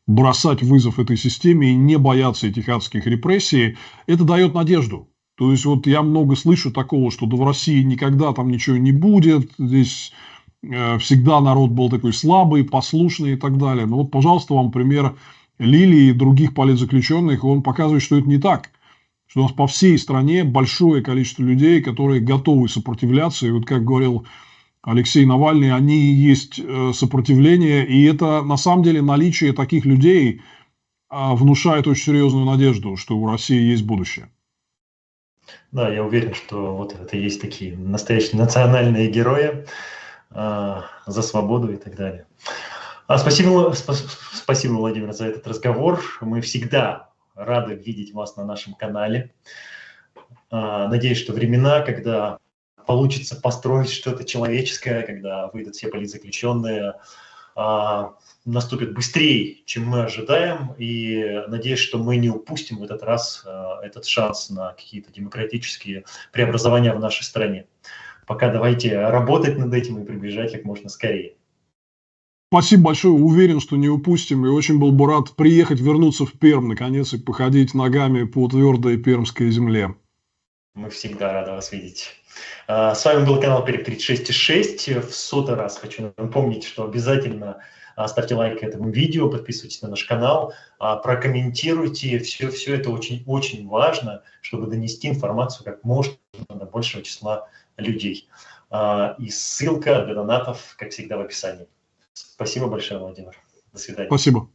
бросать вызов этой системе и не бояться этих адских репрессий, это дает надежду. То есть, вот я много слышу такого, что да в России никогда там ничего не будет, здесь всегда народ был такой слабый, послушный и так далее. Но вот, пожалуйста, вам пример Лилии и других политзаключенных, он показывает, что это не так. Что у нас по всей стране большое количество людей, которые готовы сопротивляться. И вот как говорил Алексей Навальный, они есть э, сопротивление. И это на самом деле наличие таких людей а, внушает очень серьезную надежду, что у России есть будущее. Да, я уверен, что вот это есть такие настоящие национальные герои э, за свободу и так далее. А, спасибо, спасибо, Владимир, за этот разговор. Мы всегда рады видеть вас на нашем канале. Э, надеюсь, что времена, когда получится построить что-то человеческое, когда выйдут все политзаключенные, а, наступит быстрее, чем мы ожидаем, и надеюсь, что мы не упустим в этот раз а, этот шанс на какие-то демократические преобразования в нашей стране. Пока давайте работать над этим и приближать как можно скорее. Спасибо большое. Уверен, что не упустим. И очень был бы рад приехать, вернуться в Перм, наконец, и походить ногами по твердой пермской земле. Мы всегда рады вас видеть. А, с вами был канал Перек 36,6. В сотый раз хочу напомнить, что обязательно а, ставьте лайк этому видео, подписывайтесь на наш канал, а, прокомментируйте. Все, все это очень, очень важно, чтобы донести информацию как можно до большего числа людей. И ссылка для донатов, как всегда, в описании. Спасибо большое, Владимир. До свидания. Спасибо.